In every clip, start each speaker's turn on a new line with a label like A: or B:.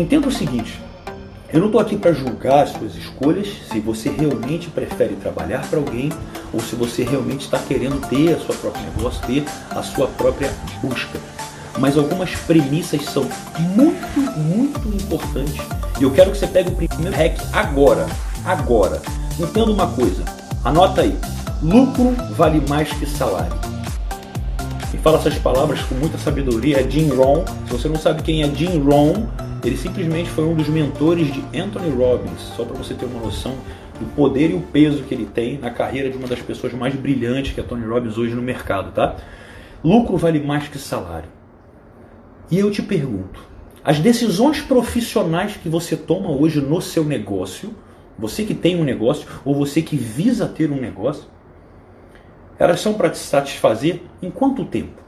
A: Entenda o seguinte: eu não estou aqui para julgar as suas escolhas, se você realmente prefere trabalhar para alguém ou se você realmente está querendo ter a sua própria negócio, ter a sua própria busca. Mas algumas premissas são muito, muito importantes. E eu quero que você pegue o primeiro hack agora. Agora. Entenda uma coisa. Anota aí. Lucro vale mais que salário. E fala essas palavras com muita sabedoria. É Jim Rohn. Se você não sabe quem é Jim Rohn, ele simplesmente foi um dos mentores de Anthony Robbins, só para você ter uma noção do poder e o peso que ele tem na carreira de uma das pessoas mais brilhantes que é Tony Robbins hoje no mercado, tá? Lucro vale mais que salário. E eu te pergunto, as decisões profissionais que você toma hoje no seu negócio, você que tem um negócio ou você que visa ter um negócio, elas são para te satisfazer em quanto tempo?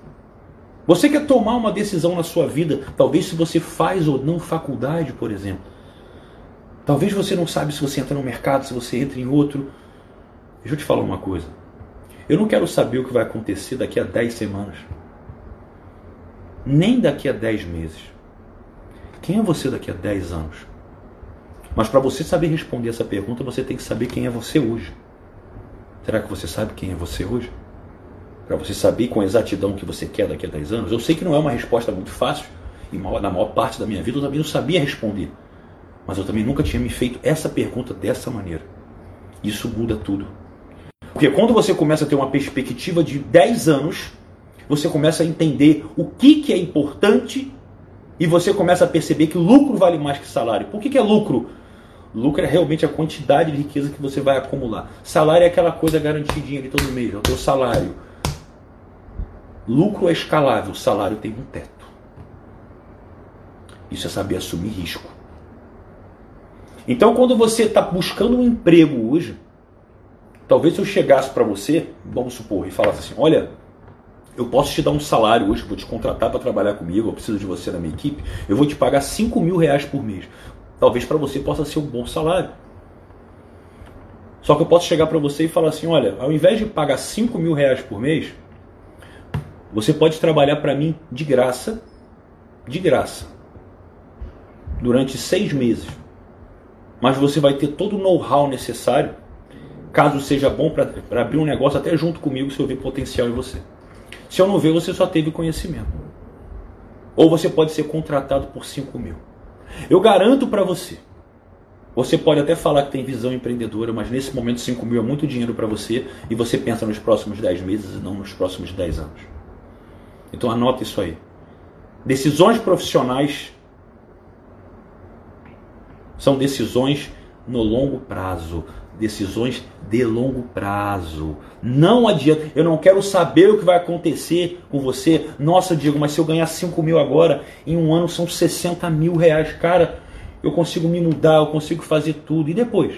A: Você quer tomar uma decisão na sua vida, talvez se você faz ou não faculdade, por exemplo. Talvez você não sabe se você entra no mercado, se você entra em outro. Deixa eu te falar uma coisa. Eu não quero saber o que vai acontecer daqui a 10 semanas. Nem daqui a 10 meses. Quem é você daqui a 10 anos? Mas para você saber responder essa pergunta, você tem que saber quem é você hoje. Será que você sabe quem é você hoje? Para você saber com exatidão o que você quer daqui a 10 anos? Eu sei que não é uma resposta muito fácil, e na maior parte da minha vida eu também não sabia responder. Mas eu também nunca tinha me feito essa pergunta dessa maneira. Isso muda tudo. Porque quando você começa a ter uma perspectiva de 10 anos, você começa a entender o que, que é importante e você começa a perceber que lucro vale mais que salário. Por que, que é lucro? Lucro é realmente a quantidade de riqueza que você vai acumular. Salário é aquela coisa garantidinha de todo mês, é o teu salário. Lucro é escalável, salário tem um teto. Isso é saber assumir risco. Então, quando você está buscando um emprego hoje, talvez eu chegasse para você, vamos supor, e falasse assim: olha, eu posso te dar um salário hoje, vou te contratar para trabalhar comigo, eu preciso de você na minha equipe, eu vou te pagar 5 mil reais por mês. Talvez para você possa ser um bom salário. Só que eu posso chegar para você e falar assim: olha, ao invés de pagar 5 mil reais por mês, você pode trabalhar para mim de graça, de graça, durante seis meses. Mas você vai ter todo o know-how necessário, caso seja bom para abrir um negócio até junto comigo, se eu ver potencial em você. Se eu não ver, você só teve conhecimento. Ou você pode ser contratado por 5 mil. Eu garanto para você. Você pode até falar que tem visão empreendedora, mas nesse momento 5 mil é muito dinheiro para você e você pensa nos próximos 10 meses e não nos próximos 10 anos. Então anota isso aí. Decisões profissionais são decisões no longo prazo, decisões de longo prazo. Não adianta, eu não quero saber o que vai acontecer com você. Nossa, Diego, mas se eu ganhar 5 mil agora, em um ano são 60 mil reais. Cara, eu consigo me mudar, eu consigo fazer tudo. E depois?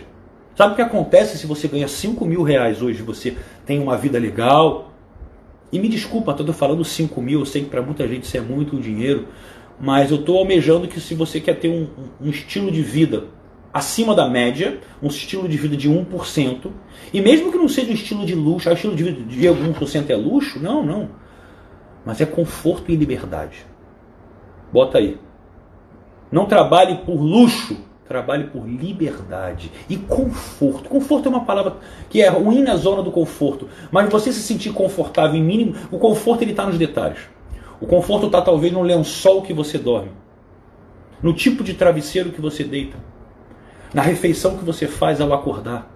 A: Sabe o que acontece se você ganha 5 mil reais hoje? Você tem uma vida legal, e me desculpa, estou falando 5 mil, eu sei que para muita gente isso é muito dinheiro, mas eu estou almejando que se você quer ter um, um, estilo de vida acima da média, um estilo de vida de 1%, e mesmo que não seja um estilo de luxo, o estilo de vida de 1% é luxo, não, não. Mas é conforto e liberdade. Bota aí. Não trabalhe por luxo, Trabalhe por liberdade e conforto. Conforto é uma palavra que é ruim na zona do conforto, mas você se sentir confortável em mínimo, o conforto ele está nos detalhes. O conforto está talvez no lençol que você dorme, no tipo de travesseiro que você deita, na refeição que você faz ao acordar.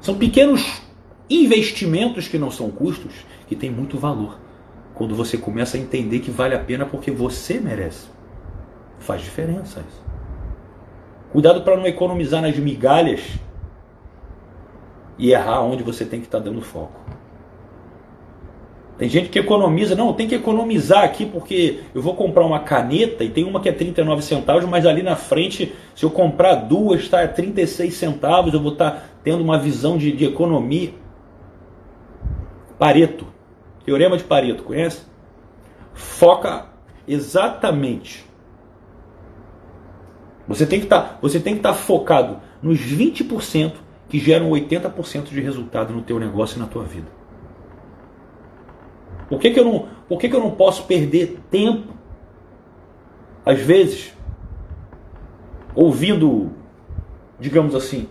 A: São pequenos investimentos que não são custos, que têm muito valor. Quando você começa a entender que vale a pena porque você merece. Faz diferença isso. Cuidado para não economizar nas migalhas e errar onde você tem que estar tá dando foco. Tem gente que economiza, não, tem que economizar aqui porque eu vou comprar uma caneta e tem uma que é 39 centavos, mas ali na frente, se eu comprar duas, está a 36 centavos, eu vou estar tá tendo uma visão de, de economia. Pareto, teorema de Pareto, conhece? Foca exatamente você tem que tá, estar tá focado nos 20% que geram 80% de resultado no teu negócio e na tua vida. Por que, que, eu, não, por que, que eu não posso perder tempo, às vezes, ouvindo, digamos assim,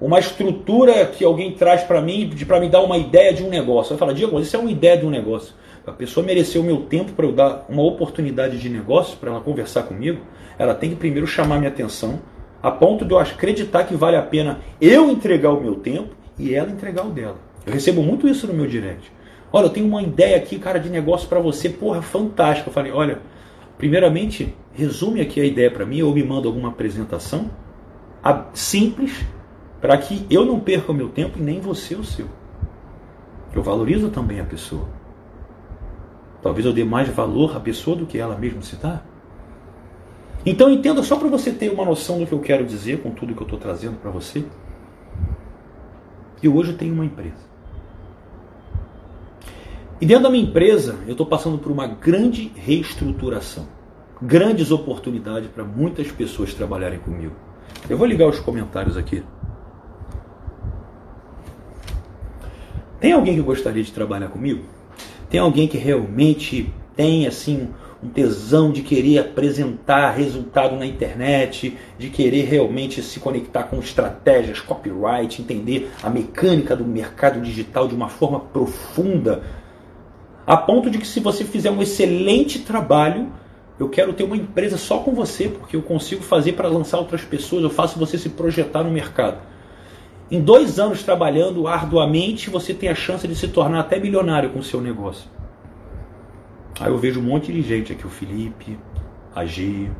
A: uma estrutura que alguém traz para mim, para me dar uma ideia de um negócio. Eu falo, Diego, isso é uma ideia de um negócio. A pessoa mereceu o meu tempo para eu dar uma oportunidade de negócio, para ela conversar comigo, ela tem que primeiro chamar minha atenção, a ponto de eu acreditar que vale a pena eu entregar o meu tempo e ela entregar o dela. Eu recebo muito isso no meu direct. Olha, eu tenho uma ideia aqui, cara, de negócio para você, porra, fantástica. Eu falei, olha, primeiramente, resume aqui a ideia para mim ou me manda alguma apresentação simples para que eu não perca o meu tempo e nem você o seu. Eu valorizo também a pessoa. Talvez eu dê mais valor à pessoa do que ela mesma se dá. Então entenda só para você ter uma noção do que eu quero dizer com tudo que eu estou trazendo para você. E hoje eu tenho uma empresa. E dentro da minha empresa, eu estou passando por uma grande reestruturação. Grandes oportunidades para muitas pessoas trabalharem comigo. Eu vou ligar os comentários aqui. Tem alguém que gostaria de trabalhar comigo? Tem alguém que realmente tem assim um tesão de querer apresentar resultado na internet, de querer realmente se conectar com estratégias, copyright, entender a mecânica do mercado digital de uma forma profunda, a ponto de que se você fizer um excelente trabalho, eu quero ter uma empresa só com você, porque eu consigo fazer para lançar outras pessoas, eu faço você se projetar no mercado. Em dois anos trabalhando arduamente, você tem a chance de se tornar até milionário com o seu negócio. Aí eu vejo um monte de gente aqui, o Felipe, a Gi,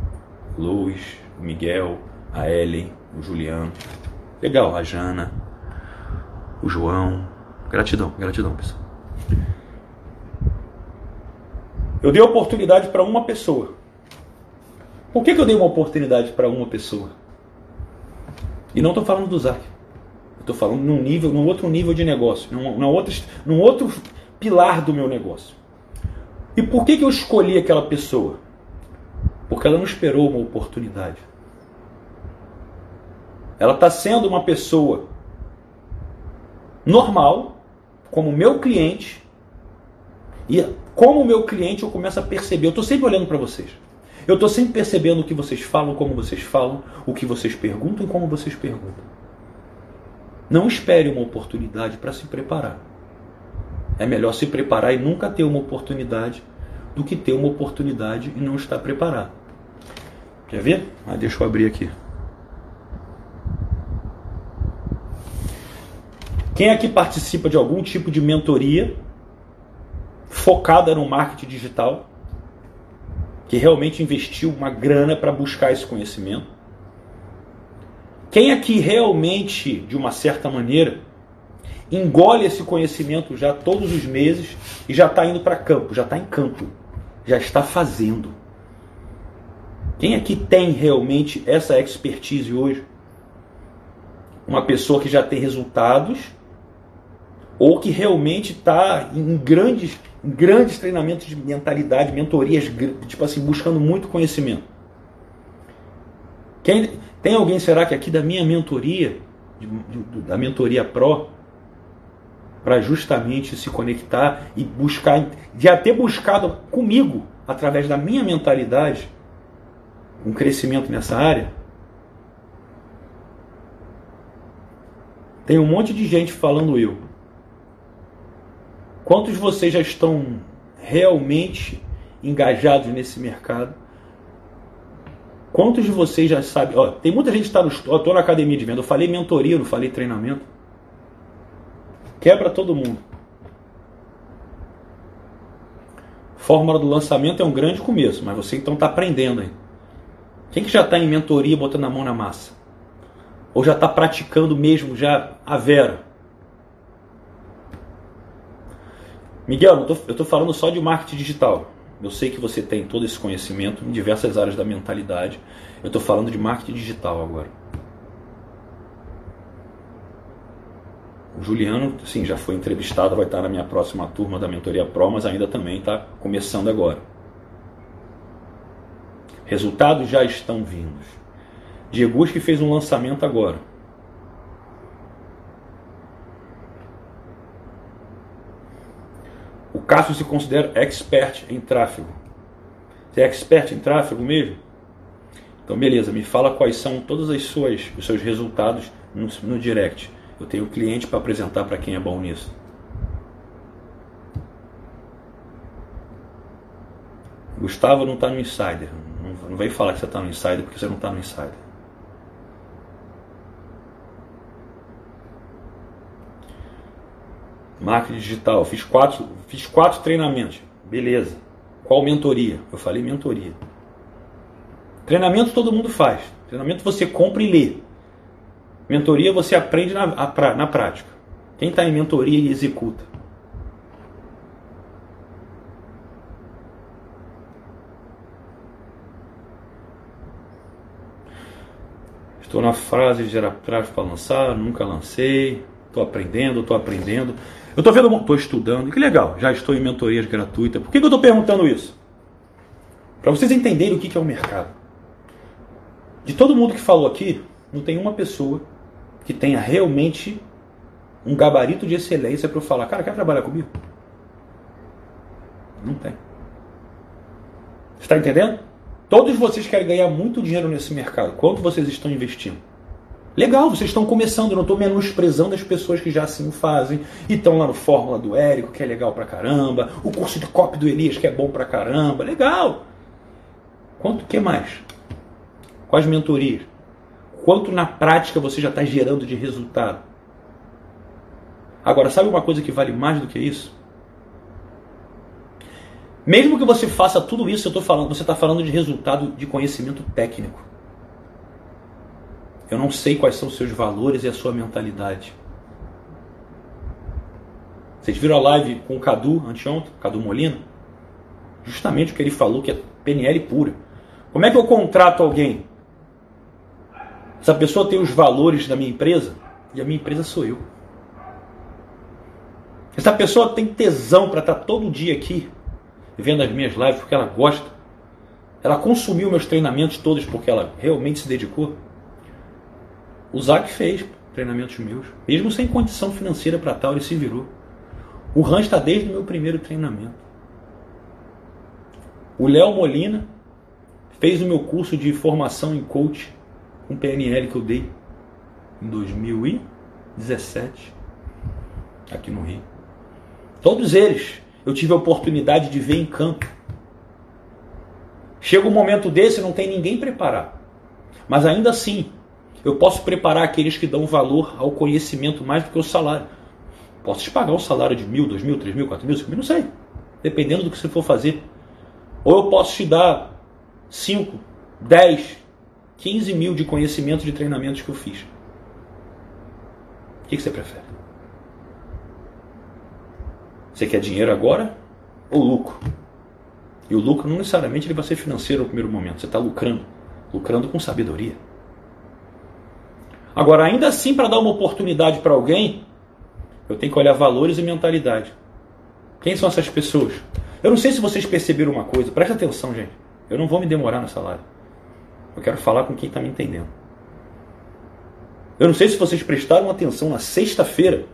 A: Luiz, o Miguel, a Ellen, o Juliano. Legal, a Jana, o João. Gratidão, gratidão, pessoal. Eu dei oportunidade para uma pessoa. Por que, que eu dei uma oportunidade para uma pessoa? E não estou falando do Zac. Estou falando num nível, num outro nível de negócio, num, num, outro, num outro pilar do meu negócio. E por que, que eu escolhi aquela pessoa? Porque ela não esperou uma oportunidade. Ela está sendo uma pessoa normal, como meu cliente, e como meu cliente eu começo a perceber. Eu estou sempre olhando para vocês. Eu estou sempre percebendo o que vocês falam, como vocês falam, o que vocês perguntam e como vocês perguntam. Não espere uma oportunidade para se preparar. É melhor se preparar e nunca ter uma oportunidade do que ter uma oportunidade e não estar preparado. Quer ver? Ah, deixa eu abrir aqui. Quem aqui participa de algum tipo de mentoria focada no marketing digital, que realmente investiu uma grana para buscar esse conhecimento? Quem aqui realmente, de uma certa maneira, engole esse conhecimento já todos os meses e já está indo para campo, já está em campo, já está fazendo? Quem aqui tem realmente essa expertise hoje? Uma pessoa que já tem resultados ou que realmente está em grandes, em grandes treinamentos de mentalidade, mentorias, tipo assim, buscando muito conhecimento. Quem, tem alguém, será que aqui da minha mentoria, de, de, da mentoria Pro, para justamente se conectar e buscar, já ter buscado comigo, através da minha mentalidade, um crescimento nessa área? Tem um monte de gente falando eu. Quantos de vocês já estão realmente engajados nesse mercado? Quantos de vocês já sabem? Ó, tem muita gente que está no. Estou na academia de venda. Eu falei mentoria, não falei treinamento. Quebra todo mundo. Fórmula do lançamento é um grande começo, mas você então está aprendendo aí. Quem que já está em mentoria botando a mão na massa? Ou já está praticando mesmo já a vera? Miguel, eu estou falando só de marketing digital. Eu sei que você tem todo esse conhecimento em diversas áreas da mentalidade. Eu estou falando de marketing digital agora. O Juliano, sim, já foi entrevistado, vai estar na minha próxima turma da Mentoria Pro, mas ainda também está começando agora. Resultados já estão vindos. Diego que fez um lançamento agora. Cássio se considera expert em tráfego. Você é expert em tráfego mesmo? Então, beleza, me fala quais são todos as suas, os seus resultados no, no direct. Eu tenho cliente para apresentar para quem é bom nisso. Gustavo não está no Insider. Não, não vem falar que você está no Insider porque você não está no Insider. Marketing digital. Fiz quatro, fiz quatro treinamentos. Beleza. Qual mentoria? Eu falei mentoria. Treinamento todo mundo faz. Treinamento você compra e lê. Mentoria você aprende na, na prática. Quem está em mentoria e executa. Estou na fase de gerar para lançar, nunca lancei, estou aprendendo, estou aprendendo. Eu estou vendo, estou estudando, que legal, já estou em mentorias gratuitas. Por que, que eu estou perguntando isso? Para vocês entenderem o que, que é o mercado. De todo mundo que falou aqui, não tem uma pessoa que tenha realmente um gabarito de excelência para eu falar, cara, quer trabalhar comigo? Não tem. Está entendendo? Todos vocês querem ganhar muito dinheiro nesse mercado. Quanto vocês estão investindo? Legal, vocês estão começando. Eu não estou menosprezando as pessoas que já assim o fazem. E estão lá no Fórmula do Érico, que é legal pra caramba. O curso de copy do Elias, que é bom pra caramba. Legal. Quanto que mais? Quais mentorias? Quanto na prática você já está gerando de resultado? Agora, sabe uma coisa que vale mais do que isso? Mesmo que você faça tudo isso, eu tô falando, você está falando de resultado de conhecimento técnico. Eu não sei quais são os seus valores e a sua mentalidade. Vocês viram a live com o Cadu anteontem, Cadu Molina? Justamente o que ele falou, que é PNL pura. Como é que eu contrato alguém? Essa pessoa tem os valores da minha empresa e a minha empresa sou eu. Essa pessoa tem tesão para estar tá todo dia aqui vendo as minhas lives porque ela gosta. Ela consumiu meus treinamentos todos porque ela realmente se dedicou. O Zac fez treinamentos meus, mesmo sem condição financeira para tal, ele se virou. O Ran está desde o meu primeiro treinamento. O Léo Molina fez o meu curso de formação em coach com PNL que eu dei em 2017 aqui no Rio. Todos eles eu tive a oportunidade de ver em campo. Chega um momento desse, não tem ninguém preparar. Mas ainda assim, eu posso preparar aqueles que dão valor ao conhecimento mais do que o salário. Posso te pagar um salário de mil, dois mil, três mil, quatro mil, cinco mil, não sei. Dependendo do que você for fazer. Ou eu posso te dar cinco, dez, quinze mil de conhecimento de treinamentos que eu fiz. O que você prefere? Você quer dinheiro agora ou lucro? E o lucro não necessariamente ele vai ser financeiro no primeiro momento. Você está lucrando. Lucrando com sabedoria. Agora, ainda assim, para dar uma oportunidade para alguém, eu tenho que olhar valores e mentalidade. Quem são essas pessoas? Eu não sei se vocês perceberam uma coisa. Presta atenção, gente. Eu não vou me demorar nessa live. Eu quero falar com quem está me entendendo. Eu não sei se vocês prestaram atenção na sexta-feira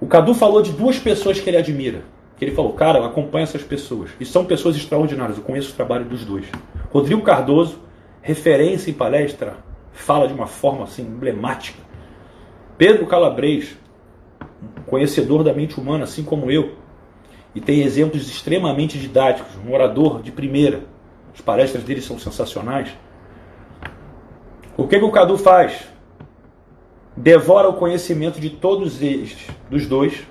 A: o Cadu falou de duas pessoas que ele admira. Que ele falou, cara, acompanha essas pessoas. E são pessoas extraordinárias. Eu conheço o trabalho dos dois. Rodrigo Cardoso, referência em palestra, fala de uma forma assim emblemática. Pedro Calabres, conhecedor da mente humana, assim como eu, e tem exemplos extremamente didáticos, um orador de primeira. As palestras dele são sensacionais. O que, que o Cadu faz? devora o conhecimento de todos eles, dos dois,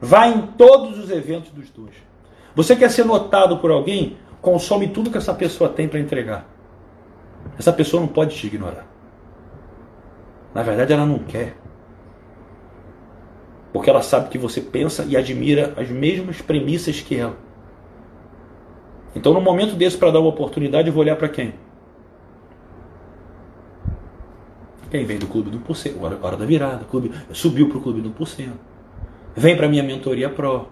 A: vai em todos os eventos dos dois. Você quer ser notado por alguém? Consome tudo que essa pessoa tem para entregar. Essa pessoa não pode te ignorar. Na verdade, ela não quer. Porque ela sabe que você pensa e admira as mesmas premissas que ela. Então, no momento desse, para dar uma oportunidade, eu vou olhar para quem? Quem vem do clube do 1%, hora, hora da virada, clube, subiu para o clube do 1%. Vem para minha mentoria pro.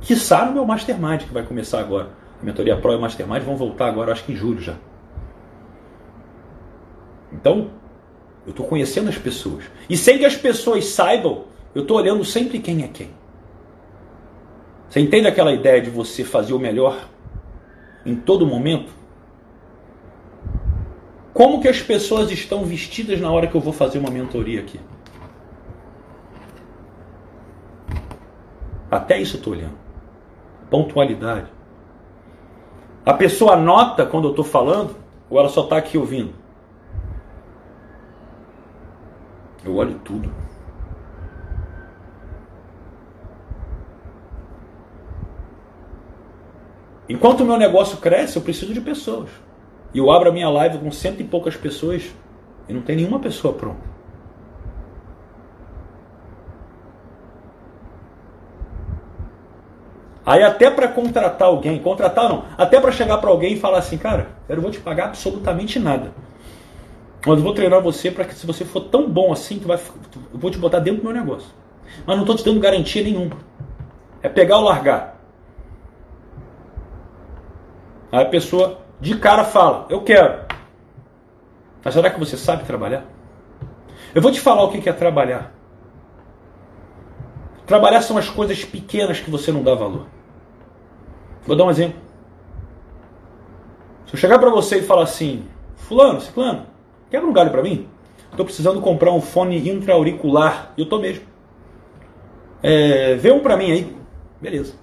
A: Quiçá no meu Mastermind, que vai começar agora. A mentoria pro e o Mastermind vão voltar agora, acho que em julho já. Então, eu estou conhecendo as pessoas. E sem que as pessoas saibam, eu estou olhando sempre quem é quem. Você entende aquela ideia de você fazer o melhor em todo momento? Como que as pessoas estão vestidas na hora que eu vou fazer uma mentoria aqui? Até isso eu estou olhando. Pontualidade. A pessoa anota quando eu estou falando ou ela só está aqui ouvindo? Eu olho tudo. Enquanto o meu negócio cresce, eu preciso de pessoas. E eu abro a minha live com cento e poucas pessoas e não tem nenhuma pessoa pronta. Aí até para contratar alguém, contratar não, até para chegar para alguém e falar assim, cara, eu não vou te pagar absolutamente nada. Mas eu vou treinar você para que se você for tão bom assim, tu vai, eu vou te botar dentro do meu negócio. Mas não estou te dando garantia nenhuma. É pegar ou largar. Aí a pessoa de cara fala, eu quero. Mas será que você sabe trabalhar? Eu vou te falar o que é trabalhar. Trabalhar são as coisas pequenas que você não dá valor. Vou dar um exemplo. Se eu chegar para você e falar assim, fulano, ciclano, quer um galho para mim? Estou precisando comprar um fone intra-auricular. E eu tô mesmo. É, vê um para mim aí. Beleza.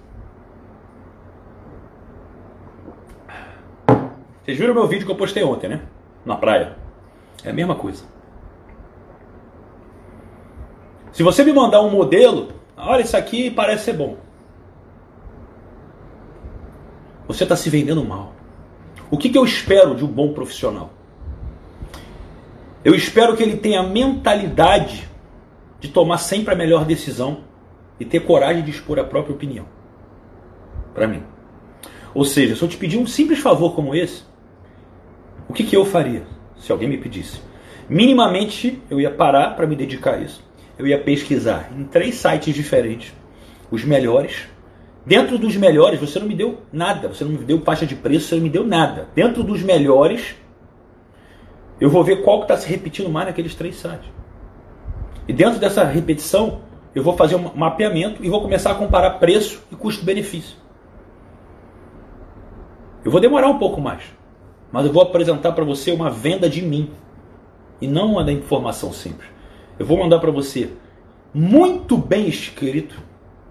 A: Vocês viram meu vídeo que eu postei ontem, né? Na praia. É a mesma coisa. Se você me mandar um modelo, olha, isso aqui parece ser bom. Você está se vendendo mal. O que, que eu espero de um bom profissional? Eu espero que ele tenha a mentalidade de tomar sempre a melhor decisão e ter coragem de expor a própria opinião. Para mim. Ou seja, se eu te pedir um simples favor como esse, o que, que eu faria se alguém me pedisse? Minimamente eu ia parar para me dedicar a isso. Eu ia pesquisar em três sites diferentes os melhores. Dentro dos melhores, você não me deu nada, você não me deu faixa de preço, você não me deu nada. Dentro dos melhores, eu vou ver qual que está se repetindo mais naqueles três sites. E dentro dessa repetição, eu vou fazer um mapeamento e vou começar a comparar preço e custo-benefício. Eu vou demorar um pouco mais mas eu vou apresentar para você uma venda de mim e não uma da informação simples. Eu vou mandar para você muito bem escrito,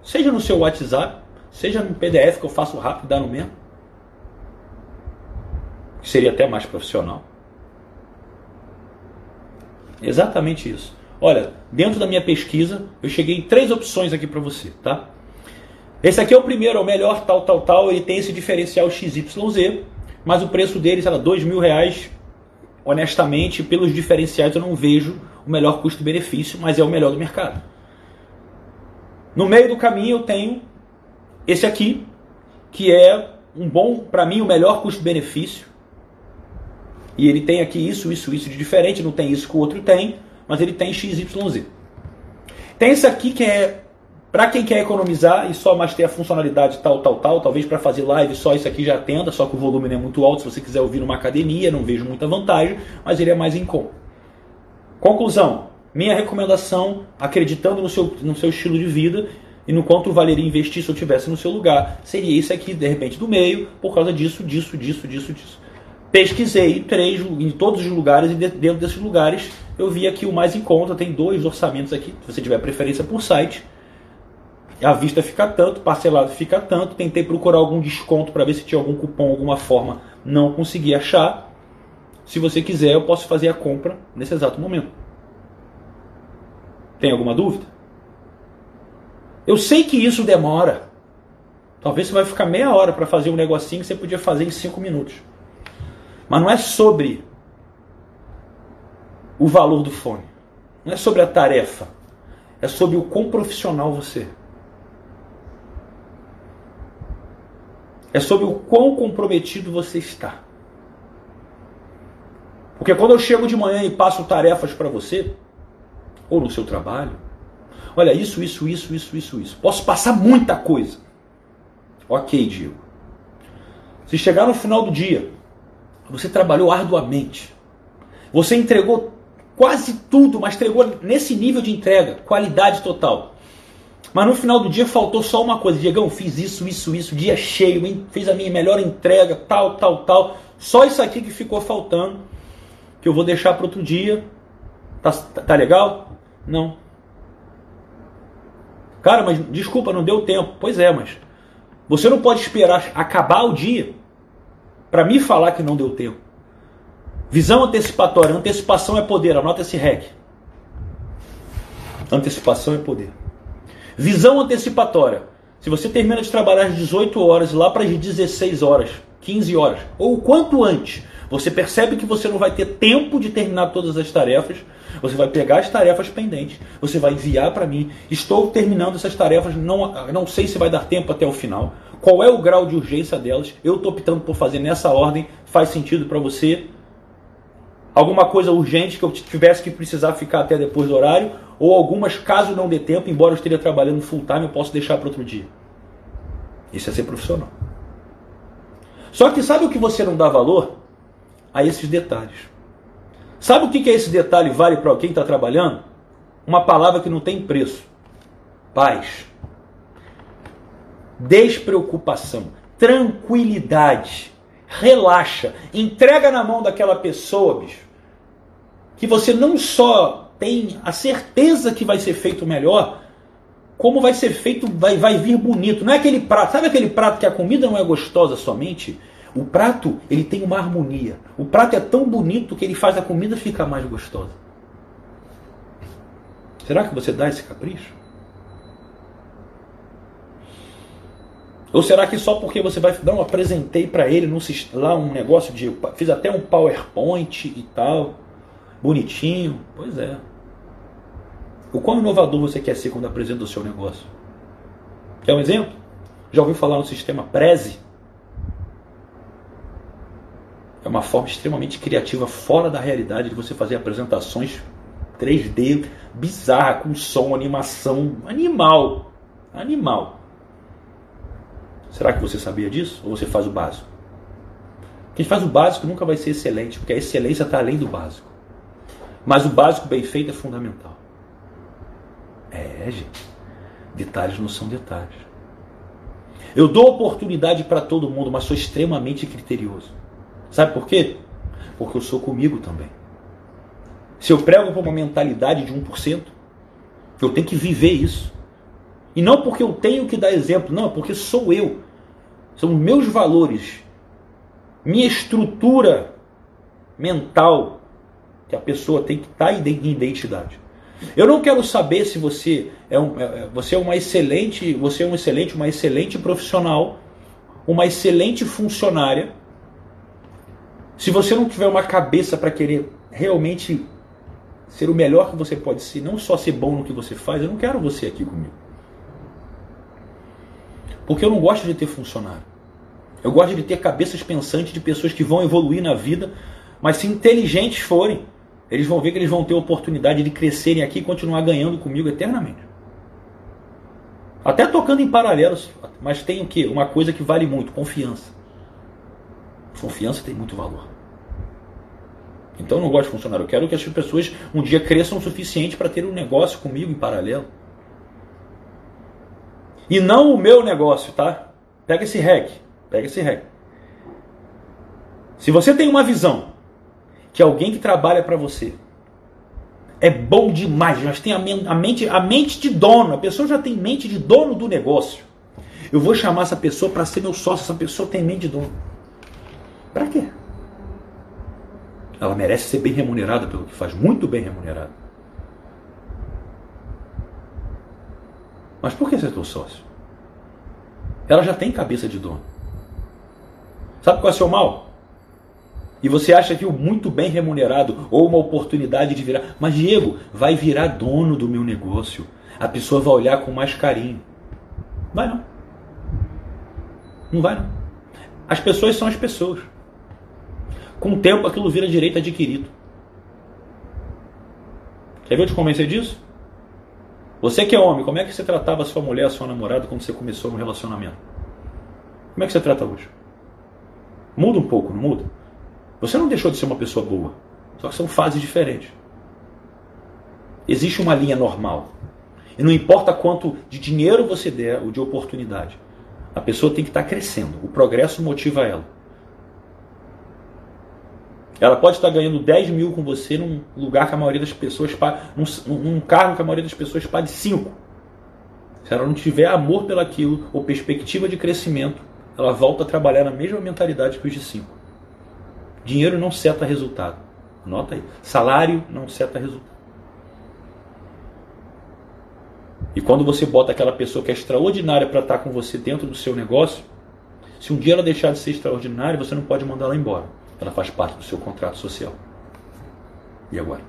A: seja no seu WhatsApp, seja no PDF que eu faço rápido dá no mesmo. Seria até mais profissional. Exatamente isso. Olha, dentro da minha pesquisa, eu cheguei em três opções aqui para você, tá? Esse aqui é o primeiro, é o melhor, tal, tal, tal. Ele tem esse diferencial XYZ mas o preço dele, lá, dois mil reais, honestamente, pelos diferenciais eu não vejo o melhor custo-benefício, mas é o melhor do mercado. No meio do caminho eu tenho esse aqui, que é um bom, para mim, o melhor custo-benefício. E ele tem aqui isso, isso, isso de diferente, não tem isso que o outro tem, mas ele tem XYZ. Tem esse aqui que é para quem quer economizar e só mais ter a funcionalidade tal, tal, tal, talvez para fazer live só isso aqui já atenda, só que o volume não é muito alto. Se você quiser ouvir numa academia, não vejo muita vantagem, mas ele é mais em conta. Conclusão: minha recomendação, acreditando no seu, no seu estilo de vida e no quanto valeria investir se eu tivesse no seu lugar, seria esse aqui, de repente, do meio, por causa disso, disso, disso, disso, disso. Pesquisei três, em todos os lugares e dentro desses lugares eu vi aqui o mais em conta. Tem dois orçamentos aqui, se você tiver preferência por site a vista fica tanto, parcelado fica tanto. Tentei procurar algum desconto para ver se tinha algum cupom, alguma forma, não consegui achar. Se você quiser, eu posso fazer a compra nesse exato momento. Tem alguma dúvida? Eu sei que isso demora. Talvez você vai ficar meia hora para fazer um negocinho que você podia fazer em cinco minutos. Mas não é sobre o valor do fone. Não é sobre a tarefa. É sobre o quão profissional você é. é sobre o quão comprometido você está. Porque quando eu chego de manhã e passo tarefas para você, ou no seu trabalho, olha, isso, isso, isso, isso, isso, isso. Posso passar muita coisa. Ok, Diego. Se chegar no final do dia, você trabalhou arduamente, você entregou quase tudo, mas entregou nesse nível de entrega, qualidade total. Mas no final do dia faltou só uma coisa. Diegão, fiz isso, isso, isso, dia cheio, fiz a minha melhor entrega, tal, tal, tal. Só isso aqui que ficou faltando. que eu vou deixar para outro dia. Tá, tá legal? Não. Cara, mas desculpa, não deu tempo. Pois é, mas você não pode esperar acabar o dia para me falar que não deu tempo. Visão antecipatória. Antecipação é poder. Anota esse REC. Antecipação é poder. Visão antecipatória. Se você termina de trabalhar às 18 horas lá para as 16 horas, 15 horas, ou quanto antes, você percebe que você não vai ter tempo de terminar todas as tarefas, você vai pegar as tarefas pendentes, você vai enviar para mim. Estou terminando essas tarefas, não, não sei se vai dar tempo até o final. Qual é o grau de urgência delas? Eu estou optando por fazer nessa ordem. Faz sentido para você? Alguma coisa urgente que eu tivesse que precisar ficar até depois do horário? Ou algumas, caso não dê tempo, embora eu esteja trabalhando full time, eu posso deixar para outro dia. Isso é ser profissional. Só que sabe o que você não dá valor? A esses detalhes. Sabe o que, que esse detalhe vale para quem está trabalhando? Uma palavra que não tem preço: paz, despreocupação, tranquilidade. Relaxa, entrega na mão daquela pessoa, bicho, que você não só tem a certeza que vai ser feito melhor, como vai ser feito, vai, vai vir bonito. Não é aquele prato, sabe aquele prato que a comida não é gostosa somente? O prato, ele tem uma harmonia. O prato é tão bonito que ele faz a comida ficar mais gostosa. Será que você dá esse capricho? Ou será que só porque você vai não apresentei para ele no, lá um negócio de fiz até um PowerPoint e tal, bonitinho? Pois é. O quão inovador você quer ser quando apresenta o seu negócio? Quer um exemplo? Já ouviu falar no sistema Prezi? É uma forma extremamente criativa, fora da realidade, de você fazer apresentações 3D bizarra, com som, animação animal. Animal. Será que você sabia disso? Ou você faz o básico? Quem faz o básico nunca vai ser excelente, porque a excelência está além do básico. Mas o básico bem feito é fundamental. É, gente. Detalhes não são detalhes. Eu dou oportunidade para todo mundo, mas sou extremamente criterioso. Sabe por quê? Porque eu sou comigo também. Se eu prego para uma mentalidade de 1%, eu tenho que viver isso. E não porque eu tenho que dar exemplo, não, porque sou eu. São meus valores, minha estrutura mental que a pessoa tem que estar em identidade. Eu não quero saber se você é, um, é, é, você é uma excelente, você é um excelente, uma excelente profissional, uma excelente funcionária se você não tiver uma cabeça para querer realmente ser o melhor que você pode ser, não só ser bom no que você faz, eu não quero você aqui comigo. Porque eu não gosto de ter funcionário. Eu gosto de ter cabeças pensantes de pessoas que vão evoluir na vida, mas se inteligentes forem, eles vão ver que eles vão ter oportunidade de crescerem aqui e continuar ganhando comigo eternamente. Até tocando em paralelos, mas tem o que? Uma coisa que vale muito: confiança. Confiança tem muito valor. Então eu não gosto de funcionário. Eu quero que as pessoas um dia cresçam o suficiente para ter um negócio comigo em paralelo. E não o meu negócio, tá? Pega esse rec. Pega esse rec. Se você tem uma visão que alguém que trabalha para você é bom demais, mas tem a mente, a mente de dono, a pessoa já tem mente de dono do negócio. Eu vou chamar essa pessoa para ser meu sócio, essa pessoa tem mente de dono. Para quê? Ela merece ser bem remunerada pelo que faz, muito bem remunerada. Mas por que ser teu sócio? Ela já tem cabeça de dono. Sabe qual é o seu mal? E você acha que o muito bem remunerado ou uma oportunidade de virar. Mas, Diego, vai virar dono do meu negócio. A pessoa vai olhar com mais carinho. Vai não. Não vai não. As pessoas são as pessoas. Com o tempo aquilo vira direito adquirido. Quer ver eu te convencer disso? Você que é homem, como é que você tratava a sua mulher, a sua namorada quando você começou um relacionamento? Como é que você trata hoje? Muda um pouco, não muda? Você não deixou de ser uma pessoa boa, só que são fases diferentes. Existe uma linha normal. E não importa quanto de dinheiro você der ou de oportunidade, a pessoa tem que estar crescendo. O progresso motiva ela. Ela pode estar ganhando 10 mil com você num lugar que a maioria das pessoas paga, num, num que a maioria das pessoas pague 5. Se ela não tiver amor pelaquilo ou perspectiva de crescimento, ela volta a trabalhar na mesma mentalidade que os de 5. Dinheiro não seta resultado. Anota aí. Salário não seta resultado. E quando você bota aquela pessoa que é extraordinária para estar com você dentro do seu negócio, se um dia ela deixar de ser extraordinária, você não pode mandar ela embora. Ela faz parte do seu contrato social. E agora?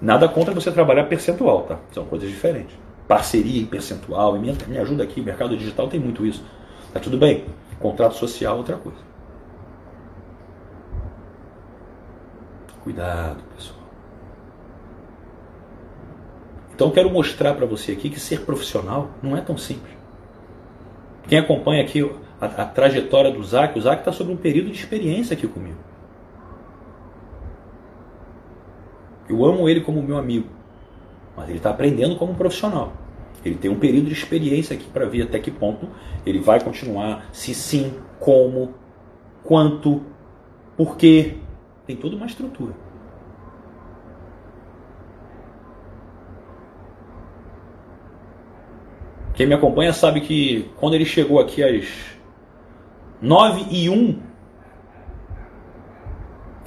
A: Nada contra você trabalhar percentual, tá? São coisas diferentes. Parceria em percentual, me, me ajuda aqui, mercado digital tem muito isso. Tá tudo bem. Contrato social, outra coisa. Cuidado, pessoal. Então quero mostrar para você aqui que ser profissional não é tão simples. Quem acompanha aqui a, a trajetória do Zac, o Zac está sobre um período de experiência aqui comigo. Eu amo ele como meu amigo, mas ele está aprendendo como profissional. Ele tem um período de experiência aqui para ver até que ponto ele vai continuar, se sim, como, quanto, por quê. Tem toda uma estrutura. Quem me acompanha sabe que quando ele chegou aqui às 9 e 1,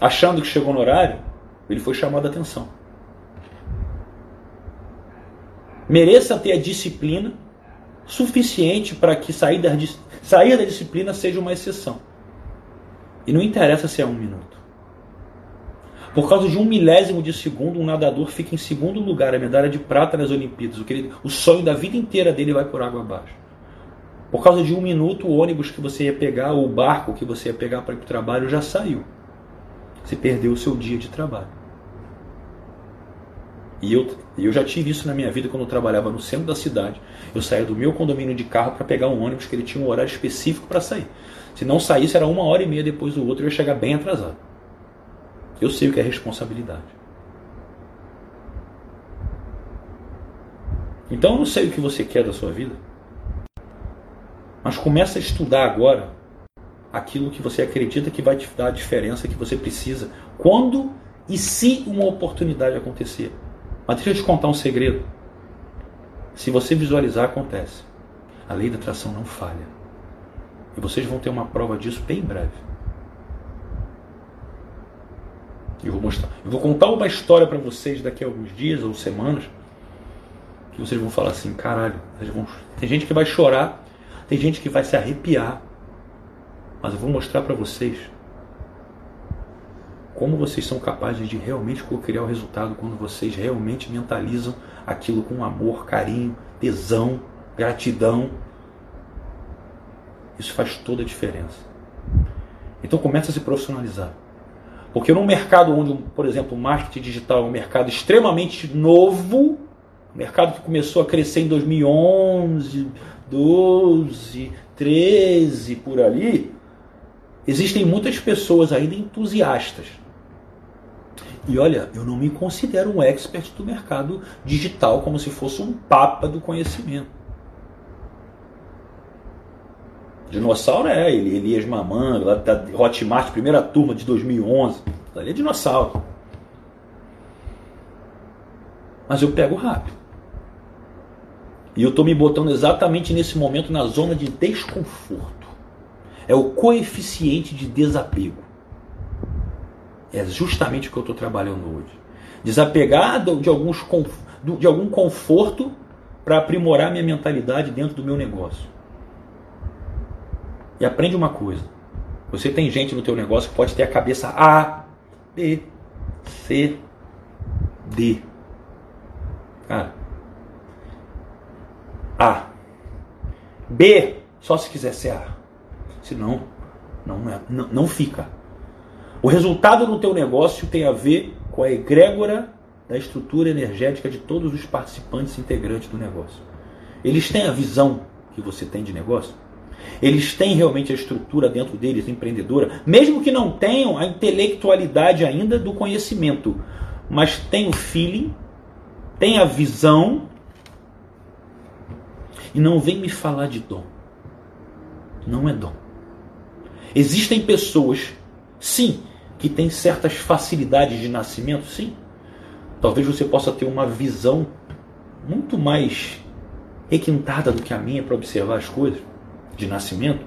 A: achando que chegou no horário, ele foi chamado a atenção. Mereça ter a disciplina suficiente para que sair da, sair da disciplina seja uma exceção. E não interessa se é um minuto. Por causa de um milésimo de segundo, um nadador fica em segundo lugar, a medalha de prata nas Olimpíadas. O, ele, o sonho da vida inteira dele vai por água abaixo. Por causa de um minuto, o ônibus que você ia pegar, ou o barco que você ia pegar para ir para o trabalho já saiu. Você perdeu o seu dia de trabalho. E eu, eu já tive isso na minha vida quando eu trabalhava no centro da cidade. Eu saía do meu condomínio de carro para pegar um ônibus que ele tinha um horário específico para sair. Se não saísse, era uma hora e meia depois do outro, eu ia chegar bem atrasado. Eu sei o que é responsabilidade. Então eu não sei o que você quer da sua vida. Mas comece a estudar agora aquilo que você acredita que vai te dar a diferença que você precisa quando e se uma oportunidade acontecer. Mas deixa eu te contar um segredo. Se você visualizar, acontece. A lei da atração não falha. E vocês vão ter uma prova disso bem breve. Eu vou mostrar. Eu vou contar uma história para vocês daqui a alguns dias ou semanas que vocês vão falar assim, caralho, vão... tem gente que vai chorar tem gente que vai se arrepiar. Mas eu vou mostrar para vocês como vocês são capazes de realmente criar o resultado quando vocês realmente mentalizam aquilo com amor, carinho, tesão, gratidão. Isso faz toda a diferença. Então começa a se profissionalizar. Porque num mercado onde, por exemplo, o marketing digital é um mercado extremamente novo, mercado que começou a crescer em 2011, 12, 13, por ali, existem muitas pessoas ainda entusiastas. E olha, eu não me considero um expert do mercado digital como se fosse um papa do conhecimento. Dinossauro é ele, Elias Mamanga, lá da Hotmart, primeira turma de 2011. Ali é dinossauro. Mas eu pego rápido. E eu estou me botando exatamente nesse momento na zona de desconforto. É o coeficiente de desapego. É justamente o que eu estou trabalhando hoje. Desapegar de, alguns, de algum conforto para aprimorar minha mentalidade dentro do meu negócio. E aprende uma coisa. Você tem gente no teu negócio que pode ter a cabeça A, B, C, D. Cara, a. B, só se quiser ser A. Senão, não, é, não, não fica. O resultado no teu negócio tem a ver com a egrégora da estrutura energética de todos os participantes integrantes do negócio. Eles têm a visão que você tem de negócio? Eles têm realmente a estrutura dentro deles empreendedora, mesmo que não tenham a intelectualidade ainda do conhecimento, mas tem o feeling, tem a visão e não vem me falar de dom. Não é dom. Existem pessoas, sim, que têm certas facilidades de nascimento, sim. Talvez você possa ter uma visão muito mais requintada do que a minha para observar as coisas de nascimento.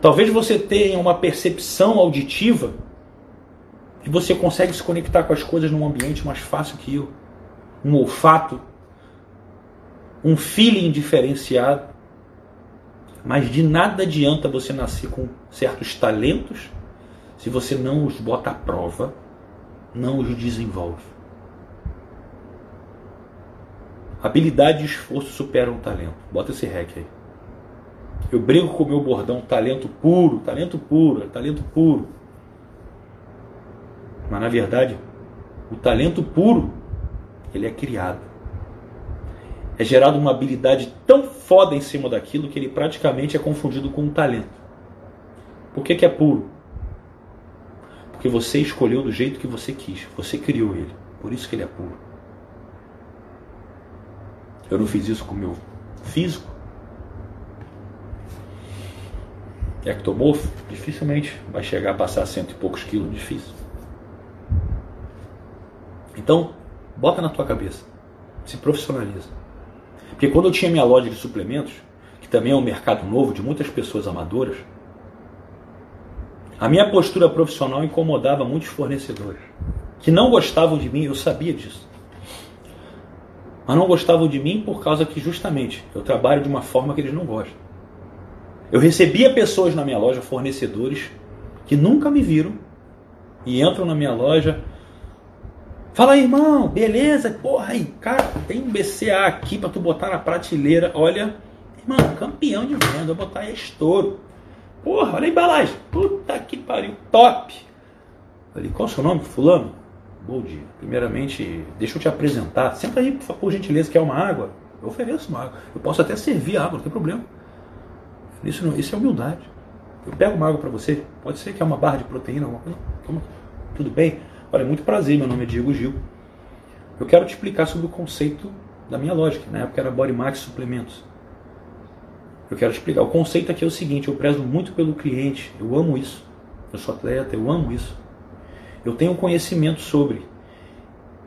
A: Talvez você tenha uma percepção auditiva que você consegue se conectar com as coisas num ambiente mais fácil que eu. Um olfato, um feeling diferenciado. Mas de nada adianta você nascer com certos talentos se você não os bota à prova, não os desenvolve. Habilidade e esforço superam o talento. Bota esse hack aí. Eu brinco com o meu bordão, talento puro, talento puro, talento puro. Mas na verdade, o talento puro, ele é criado. É gerada uma habilidade tão foda em cima daquilo que ele praticamente é confundido com um talento. Por que, que é puro? Porque você escolheu do jeito que você quis. Você criou ele. Por isso que ele é puro. Eu não fiz isso com o meu físico. Ectomorfo, dificilmente vai chegar a passar cento e poucos quilos. Difícil. Então, bota na tua cabeça. Se profissionaliza. Porque quando eu tinha minha loja de suplementos, que também é um mercado novo de muitas pessoas amadoras, a minha postura profissional incomodava muitos fornecedores que não gostavam de mim, eu sabia disso. Mas não gostavam de mim por causa que justamente eu trabalho de uma forma que eles não gostam. Eu recebia pessoas na minha loja, fornecedores, que nunca me viram e entram na minha loja Fala aí, irmão, beleza? Porra aí, cara, tem um BCA aqui para tu botar na prateleira. Olha, irmão, campeão de venda, vou botar estouro. Porra, olha a embalagem. Puta que pariu, top. Falei, qual o seu nome? Fulano? Bom dia. Primeiramente, deixa eu te apresentar. Senta aí, por gentileza, quer uma água? Eu ofereço uma água. Eu posso até servir água, não tem problema. Isso, não, isso é humildade. Eu pego uma água para você. Pode ser que é uma barra de proteína, alguma coisa. Tudo bem? Olha, muito prazer, meu nome é Diego Gil. Eu quero te explicar sobre o conceito da minha lógica. Na época era Body Max Suplementos. Eu quero te explicar. O conceito aqui é o seguinte: eu prezo muito pelo cliente, eu amo isso. Eu sou atleta, eu amo isso. Eu tenho conhecimento sobre.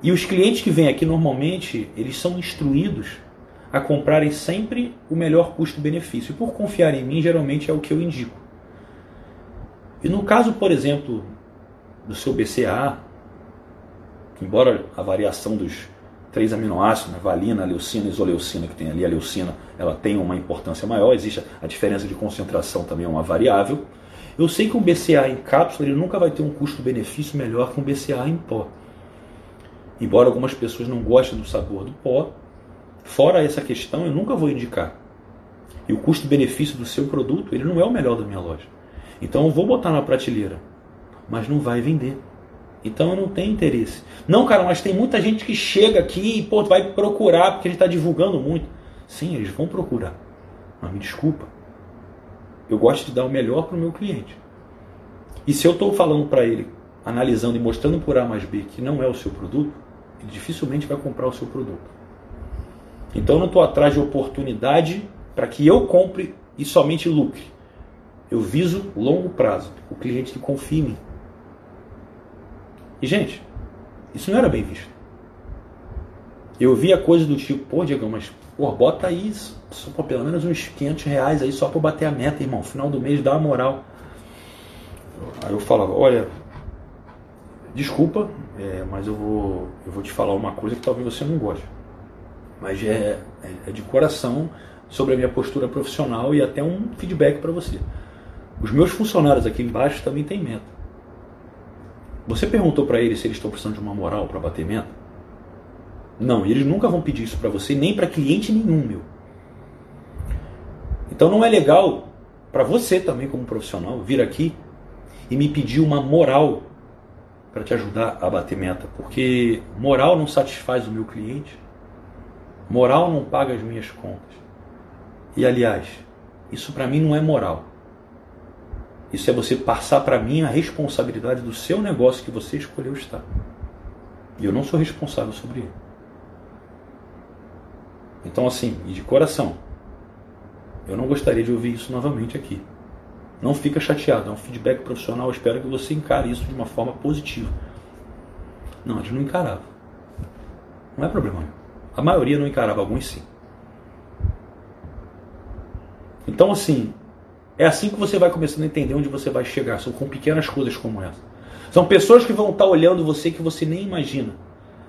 A: E os clientes que vêm aqui normalmente, eles são instruídos a comprarem sempre o melhor custo-benefício. E por confiar em mim, geralmente é o que eu indico. E no caso, por exemplo, do seu BCA, embora a variação dos três aminoácidos, né, valina, leucina e isoleucina, que tem ali a leucina, ela tem uma importância maior, existe a diferença de concentração também é uma variável. Eu sei que um BCA em cápsula ele nunca vai ter um custo-benefício melhor que um BCA em pó. Embora algumas pessoas não gostem do sabor do pó, fora essa questão, eu nunca vou indicar. E o custo-benefício do seu produto, ele não é o melhor da minha loja. Então eu vou botar na prateleira, mas não vai vender. Então eu não tenho interesse. Não, cara, mas tem muita gente que chega aqui e pô, vai procurar porque ele está divulgando muito. Sim, eles vão procurar. Mas me desculpa. Eu gosto de dar o melhor para o meu cliente. E se eu estou falando para ele, analisando e mostrando por A mais B que não é o seu produto, ele dificilmente vai comprar o seu produto. Então eu não estou atrás de oportunidade para que eu compre e somente lucre. Eu viso longo prazo, o cliente que confia em mim. E, gente, isso não era bem visto. Eu via coisa do tipo, pô, Diego, mas pô, bota aí só, pô, pelo menos uns 500 reais aí só para bater a meta, irmão. Final do mês dá uma moral. Aí eu falava, olha, desculpa, é, mas eu vou, eu vou te falar uma coisa que talvez você não goste. Mas é, é, é de coração sobre a minha postura profissional e até um feedback para você. Os meus funcionários aqui embaixo também têm meta. Você perguntou para eles se eles estão precisando de uma moral para bater meta? Não, eles nunca vão pedir isso para você, nem para cliente nenhum, meu. Então não é legal para você também como profissional vir aqui e me pedir uma moral para te ajudar a bater meta, porque moral não satisfaz o meu cliente, moral não paga as minhas contas. E aliás, isso para mim não é moral. Isso é você passar para mim a responsabilidade do seu negócio que você escolheu estar. E eu não sou responsável sobre ele. Então, assim, e de coração, eu não gostaria de ouvir isso novamente aqui. Não fica chateado, é um feedback profissional. Eu espero que você encare isso de uma forma positiva. Não, eles não encaravam. Não é problema. A maioria não encarava, alguns sim. Então, assim, é assim que você vai começando a entender onde você vai chegar. São com pequenas coisas como essa. São pessoas que vão estar olhando você que você nem imagina.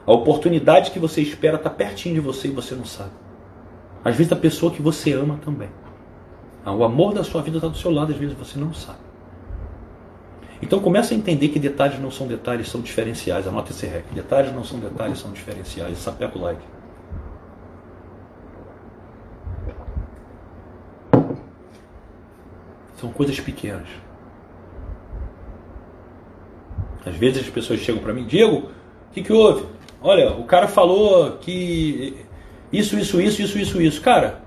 A: A oportunidade que você espera está pertinho de você e você não sabe. Às vezes a pessoa que você ama também. Ah, o amor da sua vida está do seu lado, às vezes você não sabe. Então começa a entender que detalhes não são detalhes, são diferenciais. Anota esse rec. Detalhes não são detalhes, são diferenciais. Sapeca o like. São coisas pequenas. Às vezes as pessoas chegam para mim, Diego, o que, que houve? Olha, o cara falou que isso, isso, isso, isso, isso, isso. Cara,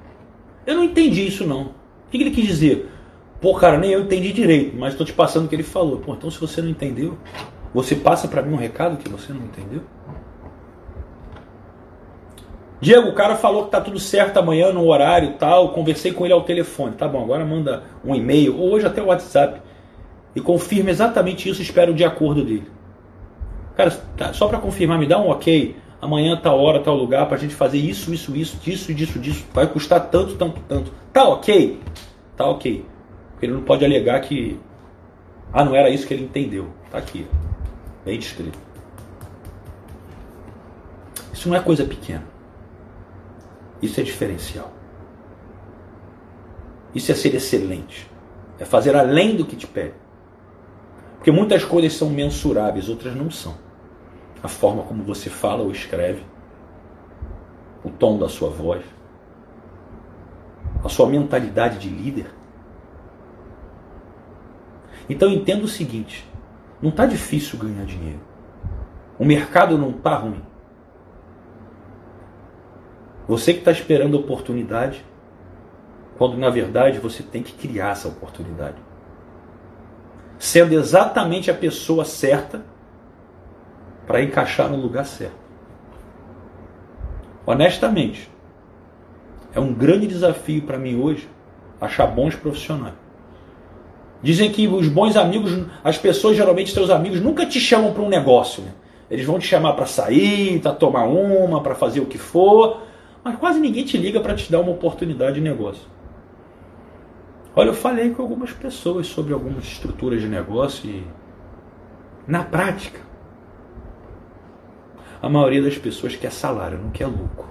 A: eu não entendi isso não. O que ele quis dizer? Pô, cara, nem eu entendi direito, mas estou te passando o que ele falou. Pô, então se você não entendeu, você passa para mim um recado que você não entendeu? Diego, o cara falou que tá tudo certo amanhã no horário tal. Conversei com ele ao telefone. Tá bom, agora manda um e-mail ou hoje até o WhatsApp e confirma exatamente isso. Espero de acordo dele. Cara, tá, só para confirmar, me dá um ok. Amanhã, tal hora, tal lugar, pra gente fazer isso, isso, isso, disso, disso, disso. Vai custar tanto, tanto, tanto. Tá ok? Tá ok. Ele não pode alegar que. Ah, não era isso que ele entendeu. Tá aqui. Bem descrito. Isso não é coisa pequena. Isso é diferencial. Isso é ser excelente. É fazer além do que te pede. Porque muitas coisas são mensuráveis, outras não são. A forma como você fala ou escreve, o tom da sua voz, a sua mentalidade de líder. Então entenda o seguinte: não está difícil ganhar dinheiro. O mercado não está ruim. Você que está esperando oportunidade, quando na verdade você tem que criar essa oportunidade. Sendo exatamente a pessoa certa para encaixar no lugar certo. Honestamente, é um grande desafio para mim hoje achar bons profissionais. Dizem que os bons amigos, as pessoas geralmente, seus amigos, nunca te chamam para um negócio. Né? Eles vão te chamar para sair, para tomar uma, para fazer o que for, mas quase ninguém te liga para te dar uma oportunidade de negócio. Olha, eu falei com algumas pessoas sobre algumas estruturas de negócio e, na prática, a maioria das pessoas quer salário, não quer lucro.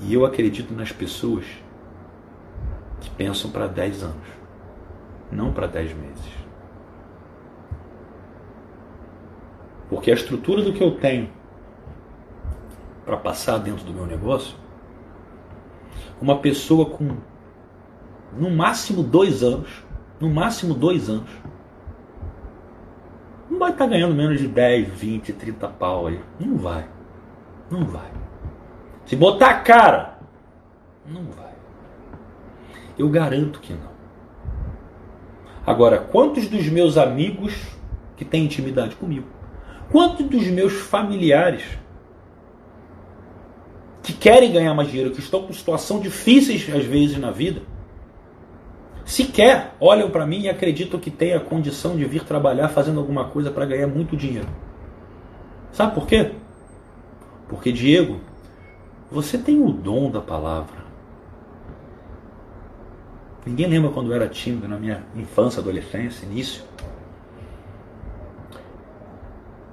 A: E eu acredito nas pessoas que pensam para 10 anos, não para 10 meses. Porque a estrutura do que eu tenho para passar dentro do meu negócio, uma pessoa com no máximo dois anos, no máximo dois anos, não vai estar tá ganhando menos de 10, 20, 30 pau aí. Não vai. Não vai. Se botar a cara, não vai. Eu garanto que não. Agora, quantos dos meus amigos que têm intimidade comigo? Quantos dos meus familiares que querem ganhar mais dinheiro, que estão com situação difíceis às vezes na vida, sequer olham para mim e acreditam que tem a condição de vir trabalhar fazendo alguma coisa para ganhar muito dinheiro. Sabe por quê? Porque, Diego, você tem o dom da palavra. Ninguém lembra quando eu era tímido na minha infância, adolescência, início.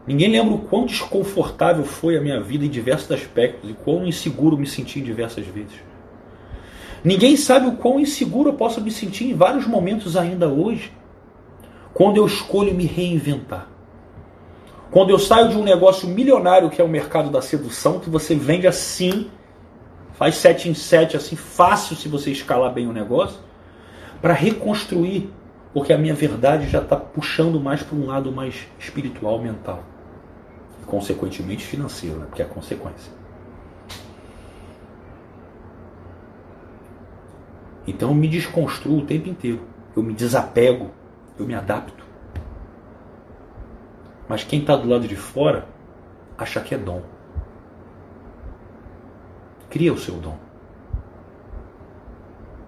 A: Ninguém lembra o quão desconfortável foi a minha vida em diversos aspectos e quão inseguro me senti diversas vezes. Ninguém sabe o quão inseguro eu posso me sentir em vários momentos ainda hoje, quando eu escolho me reinventar. Quando eu saio de um negócio milionário que é o mercado da sedução, que você vende assim, faz sete em sete, assim, fácil se você escalar bem o negócio, para reconstruir, porque a minha verdade já está puxando mais para um lado mais espiritual, mental consequentemente financeiro, né? porque é a consequência. Então eu me desconstruo o tempo inteiro. Eu me desapego, eu me adapto. Mas quem está do lado de fora acha que é dom. Cria o seu dom.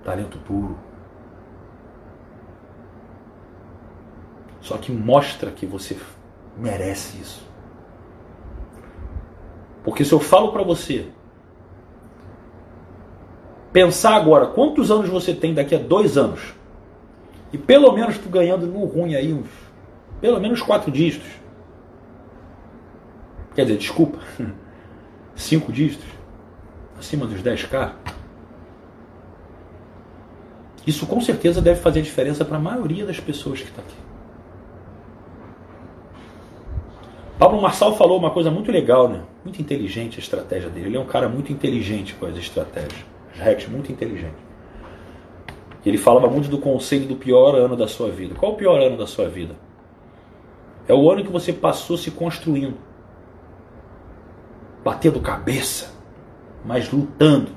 A: talento puro. Só que mostra que você merece isso. Porque se eu falo para você, pensar agora quantos anos você tem daqui a dois anos, e pelo menos tu ganhando no ruim aí uns, pelo menos quatro dígitos. Quer dizer, desculpa, cinco dígitos, acima dos 10k. Isso com certeza deve fazer diferença para a maioria das pessoas que está aqui. Pablo Marçal falou uma coisa muito legal, né? Muito inteligente a estratégia dele. Ele é um cara muito inteligente com as estratégias. Rex, muito inteligente. Ele falava muito do conselho do pior ano da sua vida. Qual o pior ano da sua vida? É o ano que você passou se construindo, batendo cabeça, mas lutando,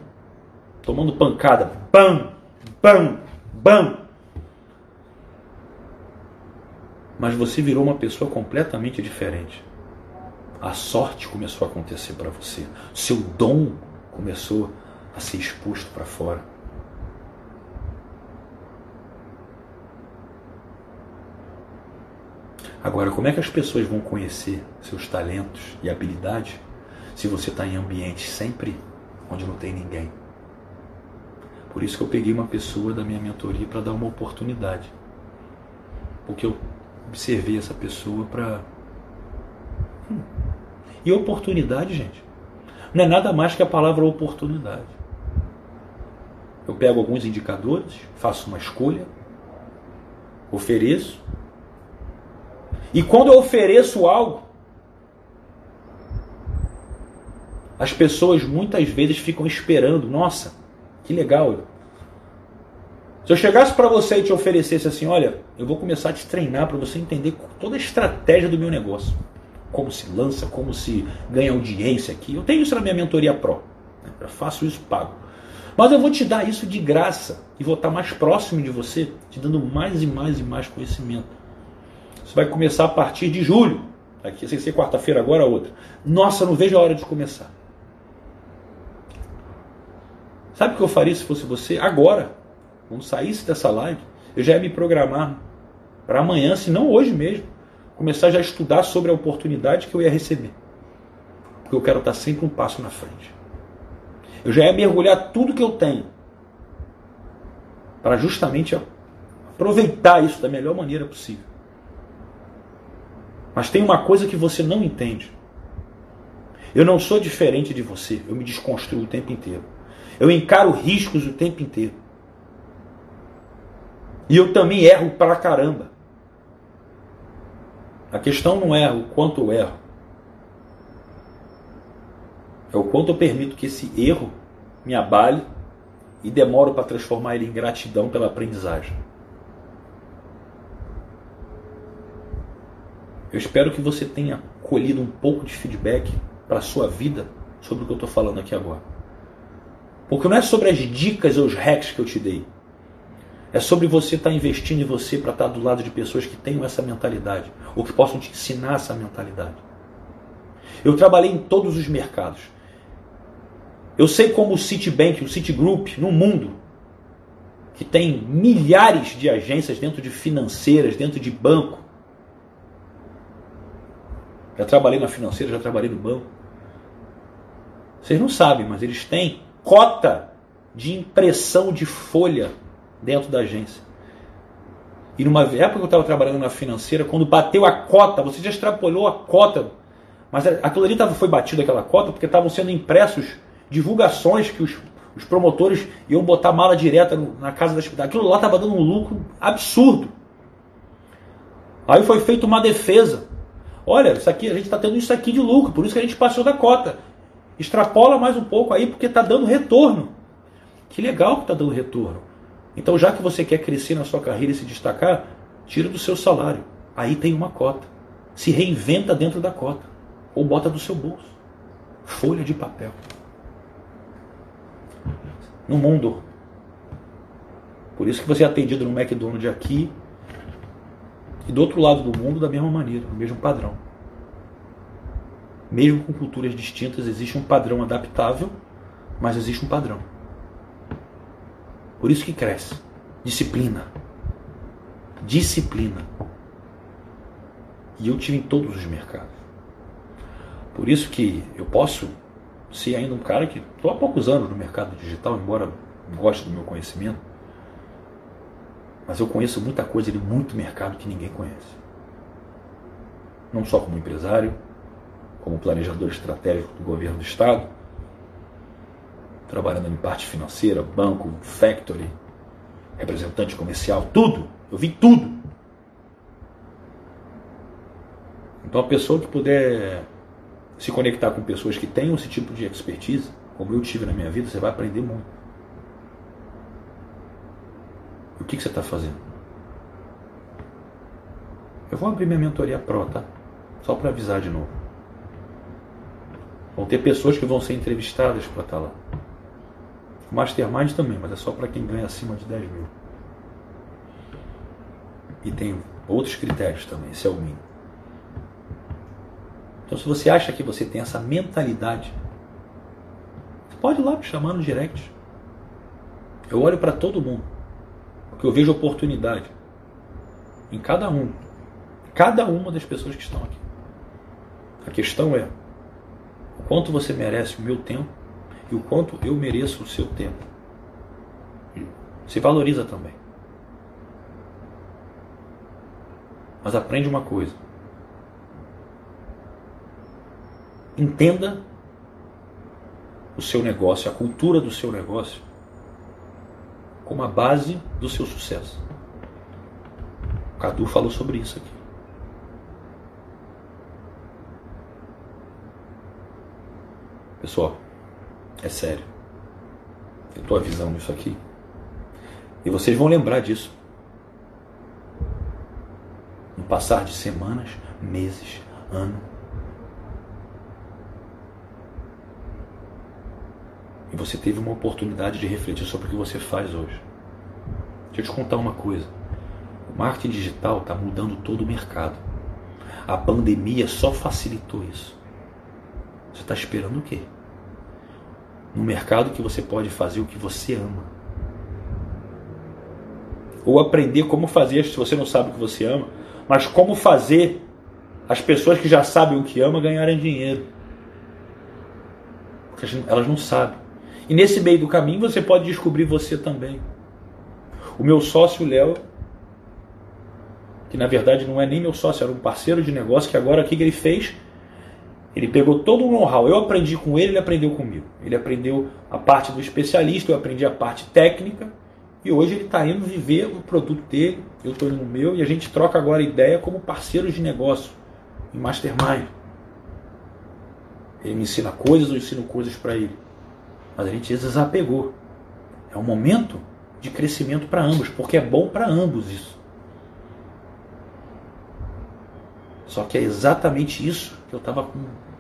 A: tomando pancada, bam, bam, bam. Mas você virou uma pessoa completamente diferente a sorte começou a acontecer para você. Seu dom começou a ser exposto para fora. Agora, como é que as pessoas vão conhecer seus talentos e habilidades se você está em ambientes sempre onde não tem ninguém? Por isso que eu peguei uma pessoa da minha mentoria para dar uma oportunidade. Porque eu observei essa pessoa para. E oportunidade, gente, não é nada mais que a palavra oportunidade. Eu pego alguns indicadores, faço uma escolha, ofereço. E quando eu ofereço algo, as pessoas muitas vezes ficam esperando. Nossa, que legal. Se eu chegasse para você e te oferecesse assim, olha, eu vou começar a te treinar para você entender toda a estratégia do meu negócio como se lança, como se ganha audiência aqui. Eu tenho isso na minha mentoria Pro. Né? Eu faço isso pago. Mas eu vou te dar isso de graça e vou estar mais próximo de você, te dando mais e mais e mais conhecimento. Isso vai começar a partir de julho. Aqui, sem ser quarta-feira, agora outra. Nossa, não vejo a hora de começar. Sabe o que eu faria se fosse você? Agora, quando saísse dessa live, eu já ia me programar para amanhã, se não hoje mesmo começar já a estudar sobre a oportunidade que eu ia receber. Porque eu quero estar sempre um passo na frente. Eu já ia mergulhar tudo que eu tenho para justamente aproveitar isso da melhor maneira possível. Mas tem uma coisa que você não entende. Eu não sou diferente de você, eu me desconstruo o tempo inteiro. Eu encaro riscos o tempo inteiro. E eu também erro pra caramba. A questão não é o quanto eu erro, é o quanto eu permito que esse erro me abale e demoro para transformar ele em gratidão pela aprendizagem. Eu espero que você tenha colhido um pouco de feedback para a sua vida sobre o que eu estou falando aqui agora. Porque não é sobre as dicas ou os hacks que eu te dei. É sobre você estar tá investindo em você para estar tá do lado de pessoas que tenham essa mentalidade, ou que possam te ensinar essa mentalidade. Eu trabalhei em todos os mercados. Eu sei como o Citibank, o Citigroup, no mundo, que tem milhares de agências dentro de financeiras, dentro de banco. Já trabalhei na financeira, já trabalhei no banco. Vocês não sabem, mas eles têm cota de impressão de folha dentro da agência. E numa época que eu estava trabalhando na financeira, quando bateu a cota, você já extrapolou a cota, mas aquilo ali tava, foi batido aquela cota porque estavam sendo impressos divulgações que os, os promotores iam botar mala direta na casa das Aquilo lá estava dando um lucro absurdo. Aí foi feita uma defesa. Olha, isso aqui, a gente está tendo isso aqui de lucro, por isso que a gente passou da cota. Extrapola mais um pouco aí, porque está dando retorno. Que legal que está dando retorno. Então, já que você quer crescer na sua carreira e se destacar, tira do seu salário. Aí tem uma cota. Se reinventa dentro da cota. Ou bota do seu bolso. Folha de papel. No mundo. Por isso que você é atendido no McDonald's aqui e do outro lado do mundo da mesma maneira, no mesmo padrão. Mesmo com culturas distintas, existe um padrão adaptável, mas existe um padrão. Por isso que cresce. Disciplina. Disciplina. E eu tive em todos os mercados. Por isso que eu posso ser ainda um cara que estou há poucos anos no mercado digital, embora goste do meu conhecimento, mas eu conheço muita coisa de muito mercado que ninguém conhece. Não só como empresário, como planejador estratégico do governo do Estado, trabalhando em parte financeira, banco, factory, representante comercial, tudo. Eu vi tudo. Então a pessoa que puder se conectar com pessoas que tenham esse tipo de expertise, como eu tive na minha vida, você vai aprender muito. O que, que você está fazendo? Eu vou abrir minha mentoria Pro, tá? Só para avisar de novo. Vão ter pessoas que vão ser entrevistadas para estar tá lá. Mastermind também, mas é só para quem ganha acima de 10 mil. E tem outros critérios também, esse é o mínimo. Então, se você acha que você tem essa mentalidade, você pode ir lá me chamar no direct. Eu olho para todo mundo, porque eu vejo oportunidade em cada um, cada uma das pessoas que estão aqui. A questão é o quanto você merece o meu tempo e o quanto eu mereço o seu tempo. Se valoriza também. Mas aprende uma coisa. Entenda o seu negócio, a cultura do seu negócio, como a base do seu sucesso. O Cadu falou sobre isso aqui. Pessoal, é sério. Eu estou avisando isso aqui. E vocês vão lembrar disso. No passar de semanas, meses, ano. E você teve uma oportunidade de refletir sobre o que você faz hoje. Deixa eu te contar uma coisa. O marketing digital está mudando todo o mercado. A pandemia só facilitou isso. Você está esperando o quê? No mercado que você pode fazer o que você ama. Ou aprender como fazer se você não sabe o que você ama, mas como fazer as pessoas que já sabem o que ama ganharem dinheiro. Porque elas não sabem. E nesse meio do caminho você pode descobrir você também. O meu sócio Léo, que na verdade não é nem meu sócio, era um parceiro de negócio, que agora o que ele fez? Ele pegou todo o know-how. Eu aprendi com ele, ele aprendeu comigo. Ele aprendeu a parte do especialista, eu aprendi a parte técnica. E hoje ele está indo viver o produto dele, eu estou indo no meu, e a gente troca agora ideia como parceiros de negócio, em mastermind. Ele me ensina coisas, eu ensino coisas para ele. Mas a gente desapegou. É um momento de crescimento para ambos, porque é bom para ambos isso. Só que é exatamente isso que eu estava com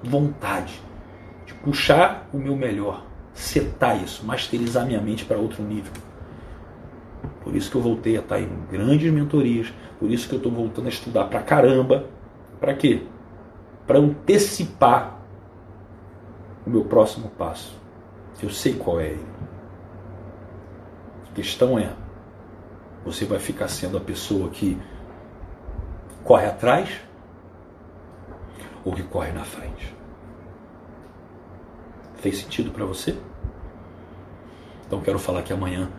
A: vontade de puxar o meu melhor, setar isso, masterizar minha mente para outro nível. Por isso que eu voltei a estar em grandes mentorias, por isso que eu estou voltando a estudar para caramba. Para quê? Para antecipar o meu próximo passo. Eu sei qual é ele. A questão é: você vai ficar sendo a pessoa que corre atrás ou que corre na frente? Fez sentido para você? Então quero falar que amanhã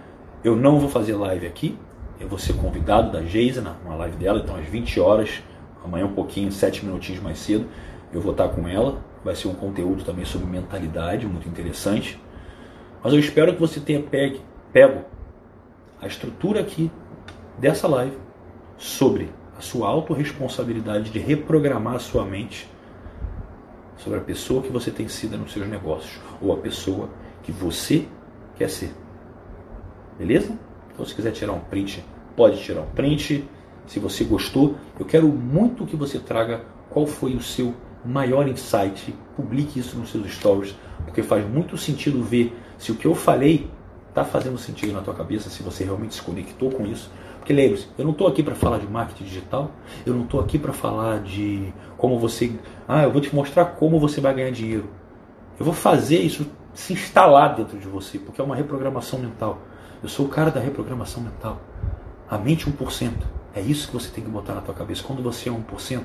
A: eu não vou fazer live aqui. Eu vou ser convidado da Geisa na live dela, então às 20 horas, amanhã um pouquinho, 7 minutinhos mais cedo, eu vou estar com ela. Vai ser um conteúdo também sobre mentalidade, muito interessante. Mas eu espero que você tenha pegue, pego a estrutura aqui dessa live sobre a sua autorresponsabilidade de reprogramar a sua mente sobre a pessoa que você tem sido nos seus negócios ou a pessoa que você quer ser. Beleza? Então, se quiser tirar um print, pode tirar um print. Se você gostou, eu quero muito que você traga qual foi o seu maior insight. Publique isso nos seus stories, porque faz muito sentido ver se o que eu falei está fazendo sentido na tua cabeça, se você realmente se conectou com isso. Porque lembre-se, eu não estou aqui para falar de marketing digital, eu não estou aqui para falar de como você. Ah, eu vou te mostrar como você vai ganhar dinheiro. Eu vou fazer isso se instalar dentro de você, porque é uma reprogramação mental. Eu sou o cara da reprogramação mental. A mente 1%. É isso que você tem que botar na tua cabeça. Quando você é 1%,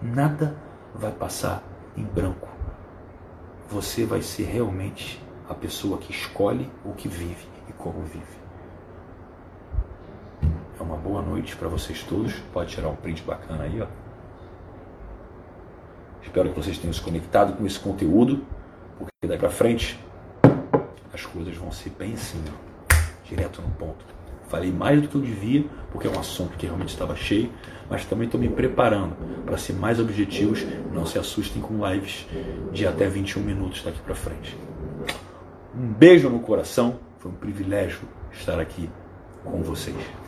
A: nada vai passar em branco. Você vai ser realmente a pessoa que escolhe o que vive e como vive. Uma boa noite para vocês todos. Pode tirar um print bacana aí, ó. Espero que vocês tenham se conectado com esse conteúdo, porque daí para frente as coisas vão ser bem assim, ó, direto no ponto. Falei mais do que eu devia, porque é um assunto que realmente estava cheio, mas também estou me preparando para ser mais objetivos. Não se assustem com lives de até 21 minutos daqui para frente. Um beijo no coração, foi um privilégio estar aqui com vocês.